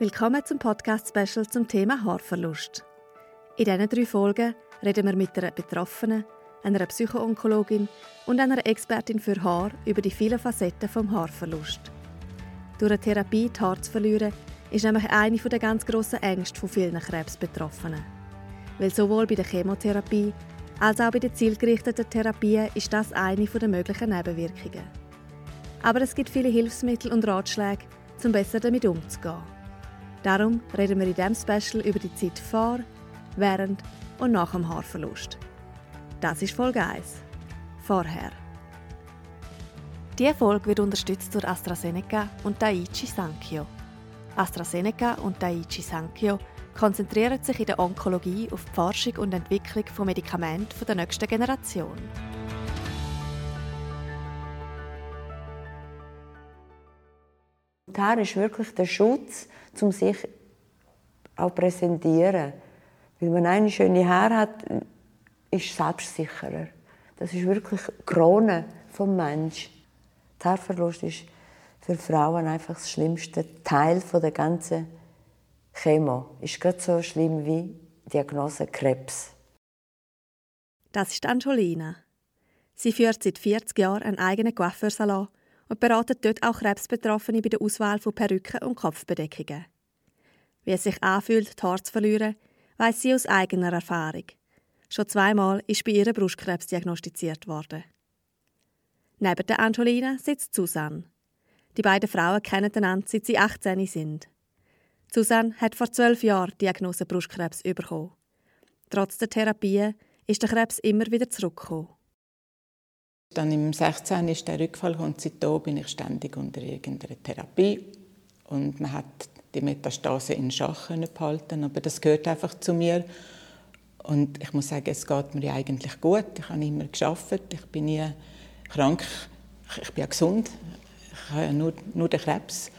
Willkommen zum Podcast-Special zum Thema Haarverlust. In diesen drei Folgen reden wir mit einer Betroffenen, einer Psychoonkologin und einer Expertin für Haar über die vielen Facetten vom Haarverlust. Durch eine Therapie die Haare zu verlieren, ist nämlich eine der ganz grossen Ängste von vielen Krebsbetroffenen. Weil sowohl bei der Chemotherapie als auch bei den zielgerichteten Therapien ist das eine der möglichen Nebenwirkungen. Aber es gibt viele Hilfsmittel und Ratschläge, um besser damit umzugehen. Darum reden wir in diesem Special über die Zeit vor, während und nach dem Haarverlust. Das ist Folge 1. Vorher. Diese Folge wird unterstützt durch AstraZeneca und Daiichi Sankyo. AstraZeneca und Daiichi Sankyo konzentrieren sich in der Onkologie auf die Forschung und Entwicklung von Medikamenten der nächsten Generation. Das Haar ist wirklich der Schutz um sich auch präsentieren. Weil man eine schöne Haare hat, ist selbstsicherer. Das ist wirklich die Krone vom Mensch. Der Haarverlust ist für Frauen einfach das schlimmste Teil der ganzen Chemo. Ist gerade so schlimm wie Diagnose Krebs. Das ist Angelina. Sie führt seit 40 Jahren einen eigenen Coiffeursalon und beratet dort auch Krebsbetroffene bei der Auswahl von Perücken und Kopfbedeckungen. Wie es sich anfühlt, die Haare zu verlieren, weiss sie aus eigener Erfahrung. Schon zweimal ist bei ihr Brustkrebs diagnostiziert worden. Neben der Angelina sitzt Susanne. Die beiden Frauen kennen einander, seit sie 18 sind. Susanne hat vor zwölf Jahren die Diagnose Brustkrebs bekommen. Trotz der Therapie ist der Krebs immer wieder zurückgekommen. Dann im 16. ist der Rückfall und seitdem bin ich ständig unter irgendeiner Therapie und man hat die Metastase in Schach behalten, aber das gehört einfach zu mir. Und ich muss sagen, es geht mir eigentlich gut. Ich habe immer geschafft, ich bin nie krank, ich bin ja gesund, ich habe ja nur, nur den Krebs.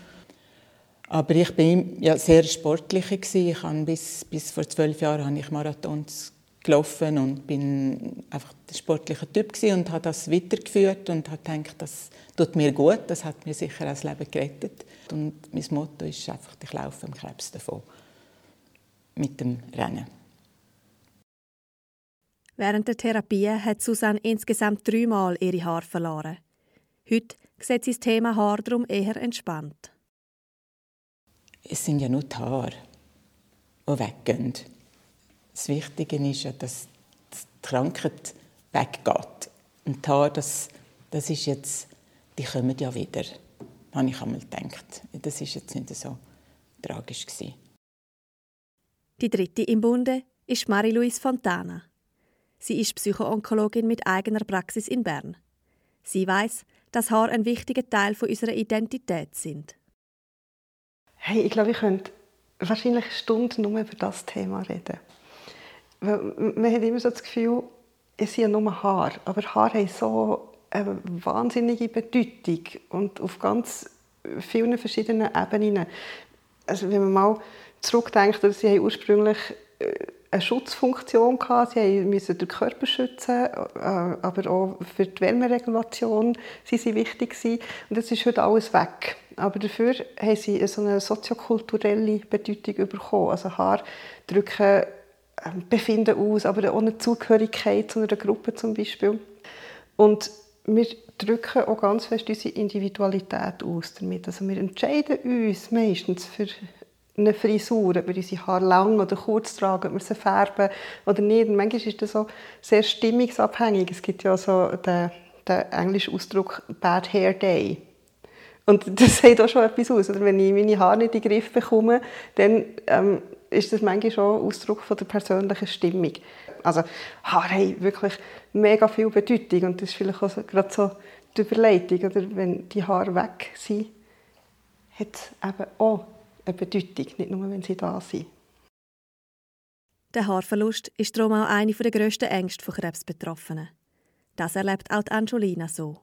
Aber ich bin ja sehr sportlich Ich habe bis, bis vor zwölf Jahren habe ich Marathons gelaufen und bin einfach der sportliche Typ und habe das weitergeführt und habe gedacht, das tut mir gut, das hat mir sicher das Leben gerettet. Und mein Motto ist einfach, ich laufe am Krebs davon mit dem Rennen. Während der Therapie hat Susanne insgesamt dreimal ihre Haare verloren. Heute sieht sie das Thema Haar darum eher entspannt. Es sind ja nur die Haare, die weggehen. Das Wichtige ist ja, dass die Krankheit weggeht. Und die Haare, das, das ist jetzt, die kommen ja wieder. Habe ich einmal gedacht. Das ist jetzt nicht so tragisch gewesen. Die dritte im Bunde ist Marie-Louise Fontana. Sie ist Psychoonkologin mit eigener Praxis in Bern. Sie weiß, dass Haar ein wichtiger Teil unserer Identität sind. Hey, ich glaube, ich könnte wahrscheinlich Stunden nur über das Thema reden. Man hat immer so das Gefühl, es sind ja nur Haar. Aber Haar haben so eine wahnsinnige Bedeutung und auf ganz vielen verschiedenen Ebenen. Also wenn man mal zurückdenkt, sie haben ursprünglich äh, eine Schutzfunktion gehabt. Sie müssen den Körper schützen, äh, aber auch für die Wärmeregulation sind sie wichtig gewesen. Und das ist heute alles weg. Aber dafür haben sie so eine soziokulturelle Bedeutung bekommen. Also Haar drücken Befinden aus, aber eine Zugehörigkeit zu einer Gruppe zum Beispiel. Und wir drücken auch ganz fest unsere Individualität aus damit. Also wir entscheiden uns meistens für eine Frisur, ob wir unsere Haare lang oder kurz tragen, ob wir sie färben oder nicht. Und manchmal ist das so sehr stimmungsabhängig. Es gibt ja so den, den englischen Ausdruck «Bad Hair Day». Und das sagt auch schon etwas aus. Oder wenn ich meine Haare nicht in den Griff bekomme, dann ähm, ist das manchmal schon Ausdruck von der persönlichen Stimmung. Also Haare haben wirklich mega viel Bedeutung und das ist vielleicht auch gerade so die Überleitung, oder wenn die Haare weg sind, hat es eben auch eine Bedeutung, nicht nur, wenn sie da sind. Der Haarverlust ist darum auch eine der grössten Ängste von Krebsbetroffenen. Das erlebt auch Angelina so.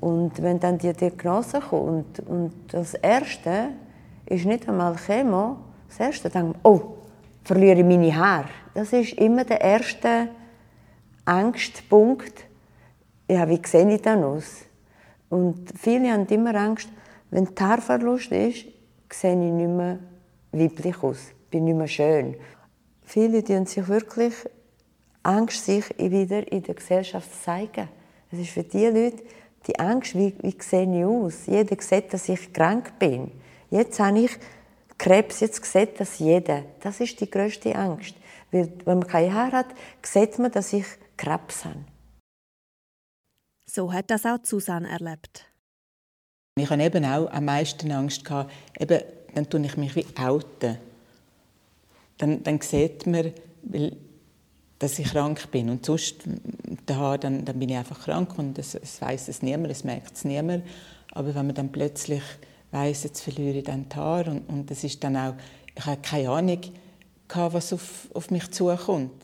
Und wenn dann die Diagnose kommt und das Erste ist nicht einmal Chemo, das Erste denkt man, oh, verliere ich meine Haare. Das ist immer der erste Angstpunkt. Ja, wie sehe ich dann aus? Und viele haben immer Angst, wenn der Haarverlust ist, sehe ich nicht mehr weiblich aus, bin nicht mehr schön. Viele tun sich wirklich Angst, sich wieder in der Gesellschaft zu zeigen. Es ist für die Leute die Angst, wie, wie sehe ich aus? Jeder sieht, dass ich krank bin. Jetzt habe ich Krebs, jetzt sieht das jeder. Das ist die größte Angst. Weil, wenn man keine Haare hat, sieht man, dass ich Krebs habe. So hat das auch Susanne erlebt. Ich hatte eben auch am meisten Angst, gehabt, eben, dann tue ich mich wie outen. Dann, dann sieht man, weil, dass ich krank bin. Und sonst, da, dann, dann bin ich einfach krank und es, es weiß es niemand, es merkt es niemand. Aber wenn man dann plötzlich weiß, jetzt verliere ich dann die Haare und, und das ist dann auch, ich habe keine Ahnung, was auf, auf mich zukommt.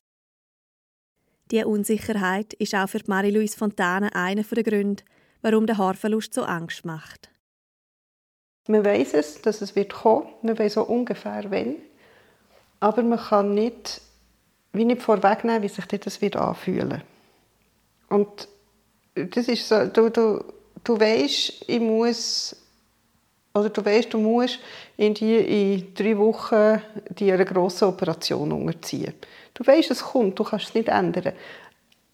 Diese Unsicherheit ist auch für Marie-Louise Fontane einer der Gründe, warum der Haarverlust so Angst macht. Man weiß es, dass es wird kommen. Man weiß auch ungefähr wann. Aber man kann nicht, wie nicht vorwegnehmen, wie sich das wird anfühlen. Und das ist so, du, du, du weißt, ich muss oder du weißt, du musst in, die, in drei Wochen die eine grosse Operation unterziehen. Du weißt, es kommt, du kannst es nicht ändern.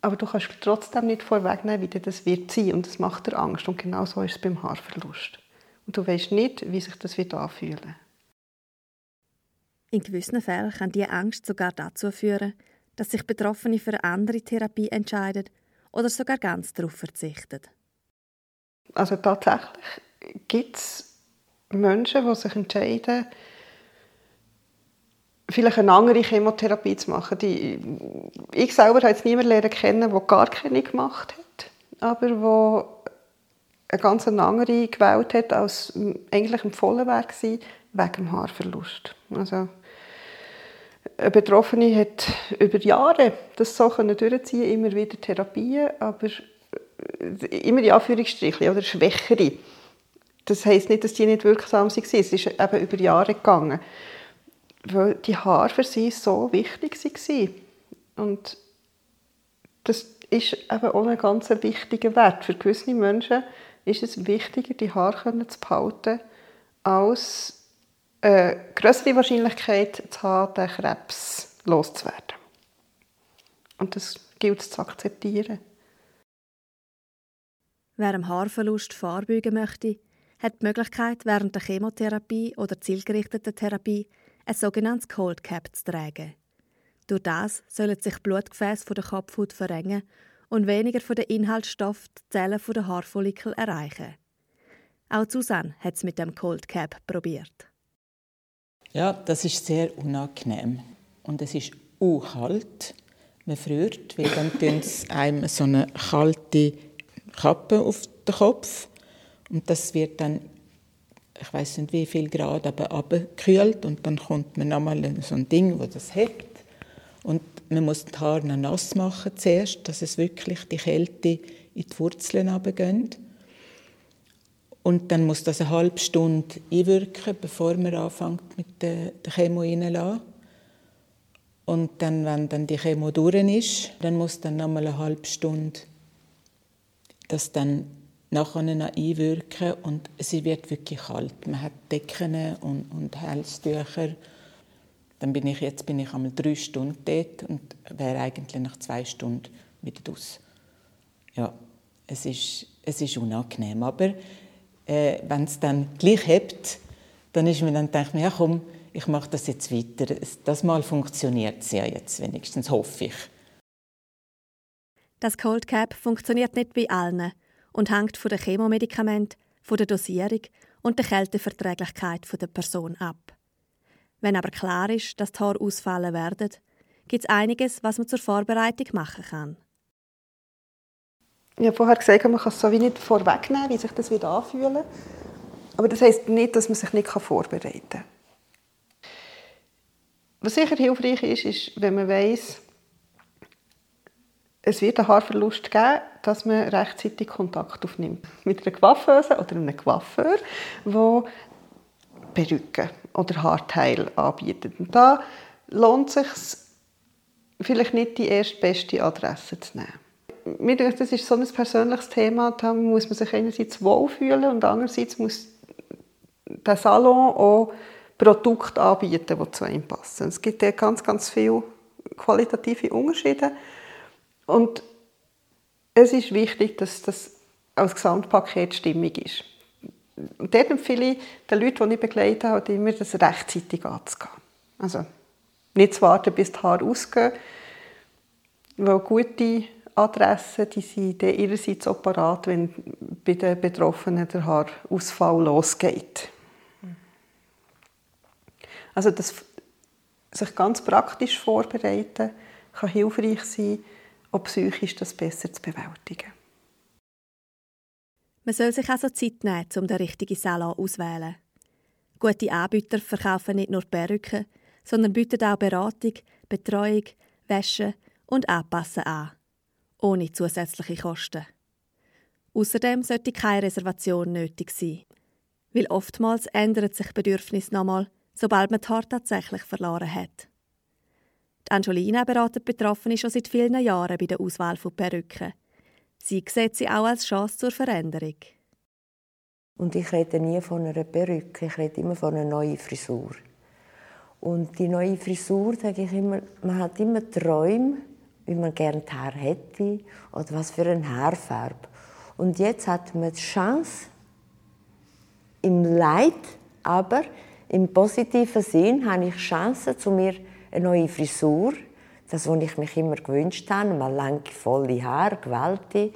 Aber du kannst trotzdem nicht vorwegnehmen, wie das wird sein. Und das macht dir Angst. Und genau so ist es beim Haarverlust. Und du weißt nicht, wie sich das wird anfühlen. In gewissen Fällen kann diese Angst sogar dazu führen, dass sich Betroffene für eine andere Therapie entscheiden oder sogar ganz darauf verzichten. Also tatsächlich gibt es Menschen, die sich entscheiden, vielleicht eine andere Chemotherapie zu machen. Die, ich selber habe jetzt niemanden kennen, der gar keine gemacht hat, aber wo eine ganz andere gewählt hat, als eigentlich empfohlen war, wegen dem Haarverlust. Also, eine Betroffene hat über Jahre das so durchziehen, immer wieder Therapien, aber immer die Anführungsstriche oder schwächere das heisst nicht, dass die nicht wirksam waren. Es ist eben über Jahre gegangen. Weil die Haare für sie so wichtig waren. Und das ist eben auch ein ganz wichtiger Wert. Für gewisse Menschen ist es wichtiger, die Haare zu behalten, als eine größere Wahrscheinlichkeit zu haben, den Krebs loszuwerden. Und das gilt es zu akzeptieren. Wer am Haarverlust vorbeugen möchte, hat die Möglichkeit, während der Chemotherapie oder zielgerichteten Therapie ein sogenanntes Cold Cap zu tragen. Durch das sollen sich Blutgefäße von der Kopfhaut verrengen und weniger von den Inhaltsstoffen die Zellen der Haarfollikel erreichen. Auch Susanne hat es mit dem Cold Cap probiert. Ja, das ist sehr unangenehm und es ist kalt. Man friert, weil dann einem so eine kalte Kappe auf den Kopf und das wird dann, ich weiß nicht wie viel Grad, aber abgekühlt und dann kommt man nochmal so ein Ding, wo das hebt. Und man muss die Haare nass machen zuerst, dass es wirklich die Kälte in die Wurzeln runtergeht. Und dann muss das eine halbe Stunde einwirken, bevor man anfängt mit der, Chemo reinzulassen. Und dann, wenn dann die Chemo durch ist, dann muss dann nochmal eine halbe Stunde das dann nachher einwirken und es wird wirklich kalt. Man hat Decken und, und Halstücher. Dann bin ich, jetzt bin ich einmal drei Stunden dort und wäre eigentlich nach zwei Stunden wieder raus. Ja, es ist, es ist unangenehm, aber äh, wenn es dann gleich hebt, dann ist mir dann denkt man, ja komm, ich mache das jetzt weiter. Das Mal funktioniert es ja jetzt wenigstens, hoffe ich. Das Cold Cap funktioniert nicht bei allen und hängt von den Chemomedikamenten, von der Dosierung und der Kälteverträglichkeit der Person ab. Wenn aber klar ist, dass die Haare ausfallen werden, gibt es einiges, was man zur Vorbereitung machen kann. Ich habe vorher gesagt, man kann es so wie nicht vorwegnehmen, wie sich das wieder anfühlen. Aber das heisst nicht, dass man sich nicht vorbereiten kann. Was sicher hilfreich ist, ist, wenn man weiß, es wird einen Haarverlust geben, dass man rechtzeitig Kontakt aufnimmt mit einer Coiffeuse oder einem Coiffeur, der Perücken oder Haarteile anbietet. Und da lohnt es sich vielleicht nicht die erste beste Adresse zu nehmen. Mir denke, das ist so ein persönliches Thema, da muss man sich einerseits wohlfühlen und andererseits muss der Salon auch Produkte anbieten, die zu einem passen. Es gibt ja ganz, ganz viele qualitative Unterschiede. Und es ist wichtig, dass das als Gesamtpaket stimmig ist. Und dort empfehle ich den Leuten, die ich begleite, halt immer, das rechtzeitig anzugehen. Also nicht zu warten, bis die Haare ausgehen, weil gute Adressen die sind ihrerseits parat, wenn bei den Betroffenen der Haarausfall losgeht. Also das sich ganz praktisch vorbereiten kann hilfreich sein, auch psychisch das besser zu bewältigen. Man soll sich also Zeit nehmen, um den richtigen Salon auszuwählen. Gute Anbieter verkaufen nicht nur Perücken, sondern bieten auch Beratung, Betreuung, Wäsche und Anpassen an, ohne zusätzliche Kosten. Außerdem sollte keine Reservation nötig sein, weil oftmals ändert sich Bedürfnis nochmal, sobald man die Haare tatsächlich verloren hat. Angelina beratet Betroffene schon seit vielen Jahren bei der Auswahl von Perücken. Sie sieht sie auch als Chance zur Veränderung. Und ich rede nie von einer Perücke, ich rede immer von einer neuen Frisur. Und die neue Frisur, sage ich immer, man hat immer Träume, wie man gerne Haar hätte oder was für eine Haarfarbe. Und jetzt hat man die Chance, im Leid, aber im positiven Sinn, habe ich Chance, zu mir eine neue Frisur das, was ich mich immer gewünscht habe, mal lange, volle Haare, gewaltig,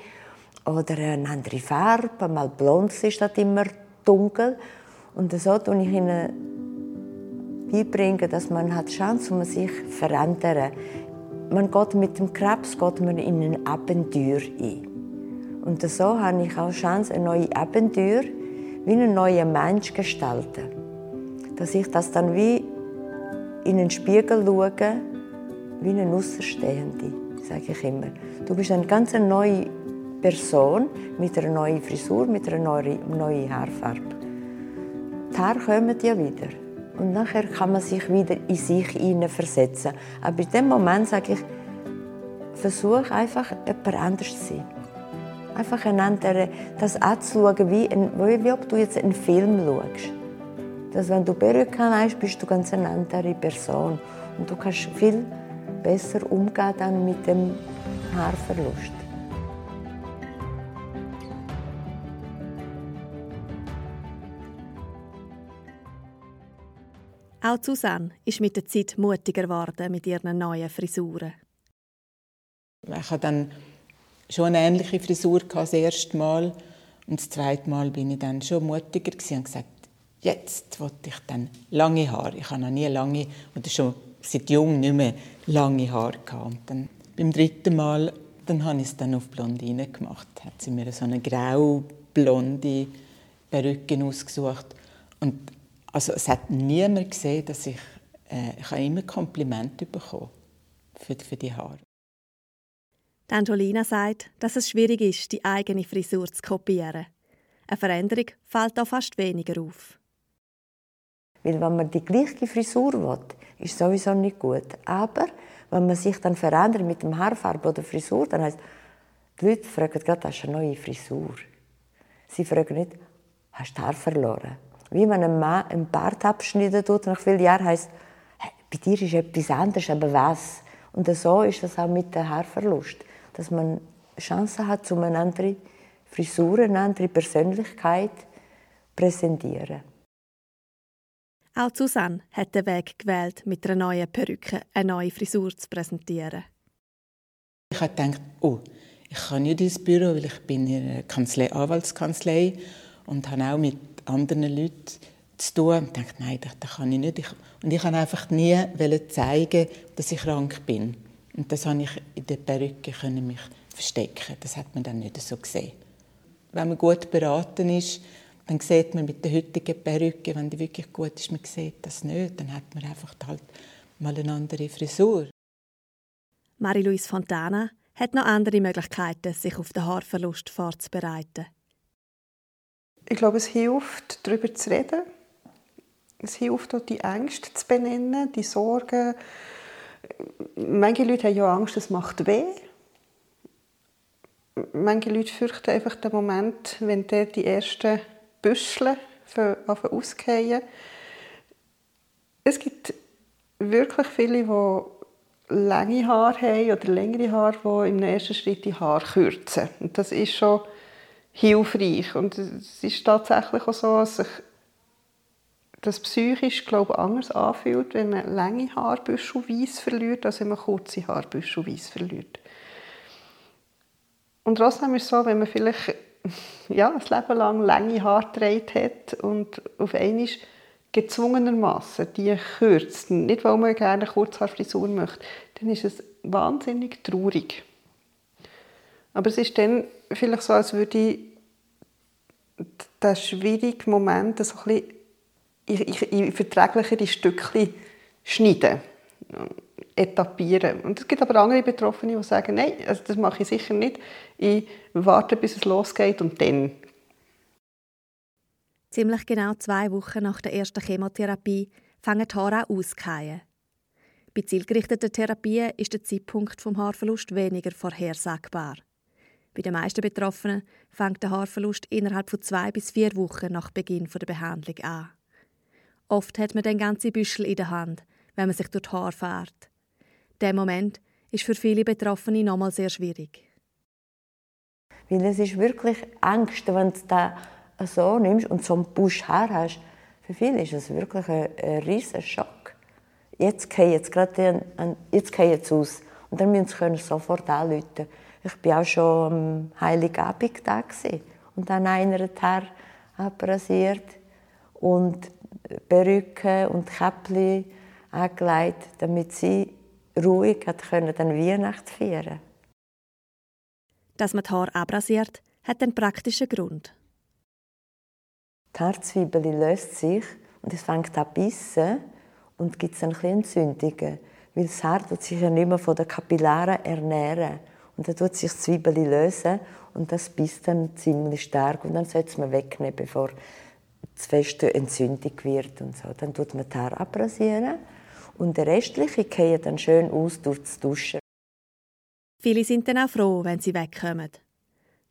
oder eine andere Farbe, mal blond ist das immer dunkel. Und so tue ich ihnen beibringen, dass man hat Chance, um sich zu verändern. Man geht mit dem Krebs geht man in ein Abenteuer ein. Und so habe ich auch Chance, ein neues Abenteuer wie ein neuer Mensch gestalten. Dass ich das dann wie in den Spiegel schaue wie eine Außenstehende, sage ich immer. Du bist eine ganz neue Person mit einer neuen Frisur, mit einer neuen Haarfarbe. Die Haare kommen ja wieder. Und nachher kann man sich wieder in sich versetzen. Aber in dem Moment sage ich, versuch einfach, jemand anders zu sein. Einfach einander das anzuschauen, wie, ein, wie ob du jetzt einen Film schaust. Dass wenn du Perücke hast, bist du ganz eine andere Person. Und du kannst viel besser umgehen dann mit dem Haarverlust. Auch Susanne ist mit der Zeit mutiger geworden mit ihren neuen Frisuren. Ich hatte dann schon eine ähnliche Frisur das erste Mal und das zweite Mal bin ich dann schon mutiger und gesagt, jetzt wollte ich dann lange Haare. Ich habe noch nie lange oder schon seit jung nicht mehr lange Haare gehabt. Und dann, beim dritten Mal dann habe ich es dann auf Blondine gemacht. Hat sie mir so eine grau-blonde Perücke ausgesucht. Und also, es hat niemand gesehen, dass ich, äh, ich habe immer Komplimente bekommen für, für die Haare. Die Angelina sagt, dass es schwierig ist, die eigene Frisur zu kopieren. Eine Veränderung fällt auch fast weniger auf. Weil wenn man die gleiche Frisur will, ist sowieso nicht gut. Aber wenn man sich dann verändert mit dem Haarfarbe oder Frisur, dann heißt die Leute fragen gerade, hast du eine neue Frisur? Sie fragen nicht, hast du Haar verloren? Wie man einem Mann einen Bart abschneiden tut, nach vielen Jahren heisst, hey, bei dir ist etwas anderes, aber was? Und so ist das auch mit dem Haarverlust. Dass man Chancen hat, um eine andere Frisur, eine andere Persönlichkeit zu präsentieren. Auch Susanne hat den Weg gewählt, mit einer neuen Perücke eine neue Frisur zu präsentieren. Ich habe gedacht, oh, ich kann nicht ins Büro, weil ich bin in einer Kanzlei, Anwaltskanzlei und habe auch mit anderen Leuten zu tun. Und dachte, nein, das kann ich nicht. und ich wollte einfach nie zeigen, dass ich krank bin. Und das konnte ich in der Perücke mich verstecken. Das hat man dann nicht so gesehen. Wenn man gut beraten ist, dann sieht man mit der heutigen Perücke, wenn die wirklich gut ist, man sieht das nicht, dann hat man einfach halt mal eine andere Frisur. Marie-Louise Fontana hat noch andere Möglichkeiten, sich auf den Haarverlust vorzubereiten. Ich glaube, es hilft, darüber zu reden. Es hilft auch, die Ängste zu benennen, die Sorgen. Manche Leute haben ja Angst, es macht weh. Manche Leute fürchten einfach den Moment, wenn der die ersten Büschel auszugehen. Es gibt wirklich viele, die lange Haare haben oder längere Haare, die im ersten Schritt die Haare kürzen. Und das ist schon hilfreich. Und es ist tatsächlich auch so, dass sich das psychisch glaube ich, anders anfühlt, wenn man lange Haarbüschel weiß verliert, als wenn man kurze Haarbüschel weiß verliert. Und trotzdem ist es so, wenn man vielleicht ja, ein Leben lang lange Haare getragen hat und auf einmal gezwungenermaßen die kürzt, nicht weil man gerne eine Kurzhaarfrisur möchte, dann ist es wahnsinnig traurig. Aber es ist dann vielleicht so, als würde ich den schwierigen Moment so ein bisschen in, in verträglichere Stückchen schneiden, etappieren. Und es gibt aber andere Betroffene, die sagen, nein, also das mache ich sicher nicht. Ich warte, bis es losgeht und dann. Ziemlich genau zwei Wochen nach der ersten Chemotherapie fangen die Haare auszugehen. Bei zielgerichteten Therapien ist der Zeitpunkt vom Haarverlust weniger vorhersagbar. Bei den meisten Betroffenen fängt der Haarverlust innerhalb von zwei bis vier Wochen nach Beginn der Behandlung an. Oft hat man den ganzen Büschel in der Hand, wenn man sich durch die Haare fährt. Der Moment ist für viele Betroffene nochmal sehr schwierig. Weil es ist wirklich Angst, wenn du da so nimmst und so einen Busch Haar hast. Für viele ist es wirklich ein, ein riesiger Schock. Jetzt geht jetzt gerade jetzt geht jetzt aus und dann müssen sie sofort anrufen. Ich war auch schon am Heiligabend da und dann einer die Haare abrasiert und Perücke und Käppli angelegt, damit sie ruhig hat können dann Weihnachten feiern Dass man die Haare abrasiert, hat einen praktischen Grund. Die Haarzwiebel löst sich und es fängt an zu bissen und gibt dann ein Entzündungen. Weil das Haar tut sich ja nicht mehr von den Kapillaren ernähren. Und dann tut sich die Zwiebel lösen und das bisst dann ziemlich stark. Und dann sollte man wegnehmen, bevor zu feste Entzündung wird und so. Dann tut man die Haare abrasieren und der restliche geht dann schön aus durch das Duschen. Viele sind dann auch froh, wenn sie wegkommen.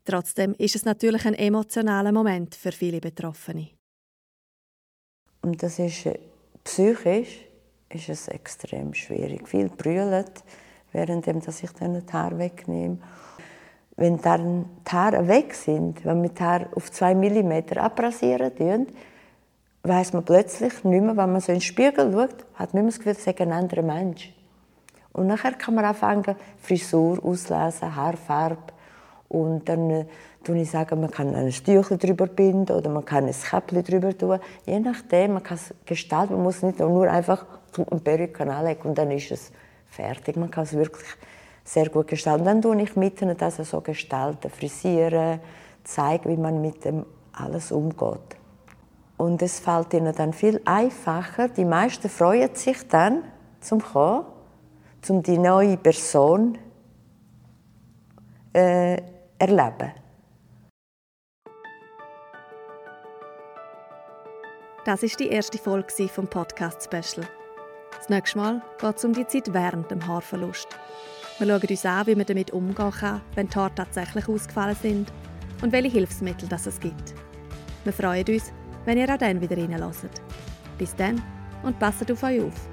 Trotzdem ist es natürlich ein emotionaler Moment für viele Betroffene. Und das ist äh, psychisch ist es extrem schwierig. Viel brüllen, während ich dann die Haare wegnehme. Wenn dann die Haare weg sind, wenn wir die Haare auf zwei mm abrasieren, weiß man plötzlich nicht mehr, wenn man so in den Spiegel schaut, hat man das Gefühl, es sei ein anderer Mensch. Und nachher kann man anfangen, Frisur auslesen, Haarfarbe. Und dann äh, ich sagen, man kann ein Stüchchen drüber binden oder man kann ein Käppchen drüber tun. Je nachdem, man kann es gestalten. Man muss nicht nur einfach einen Perücke anlegen und dann ist es fertig. Man kann es wirklich sehr gut gestalten. Dann tue ich mit ihnen das so gestalten, frisieren, zeigen, wie man mit dem alles umgeht. Und es fällt ihnen dann viel einfacher. Die meisten freuen sich dann zum kommen, um die neue Person äh, erleben. Das ist die erste Folge vom Podcast Special. Das nächste Mal geht es um die Zeit während dem Haarverlust. Wir schauen uns an, wie man damit umgehen kann, wenn die Haare tatsächlich ausgefallen sind und welche Hilfsmittel das es gibt. Wir freuen uns, wenn ihr auch dann wieder reinlässt. Bis dann und passt auf euch auf.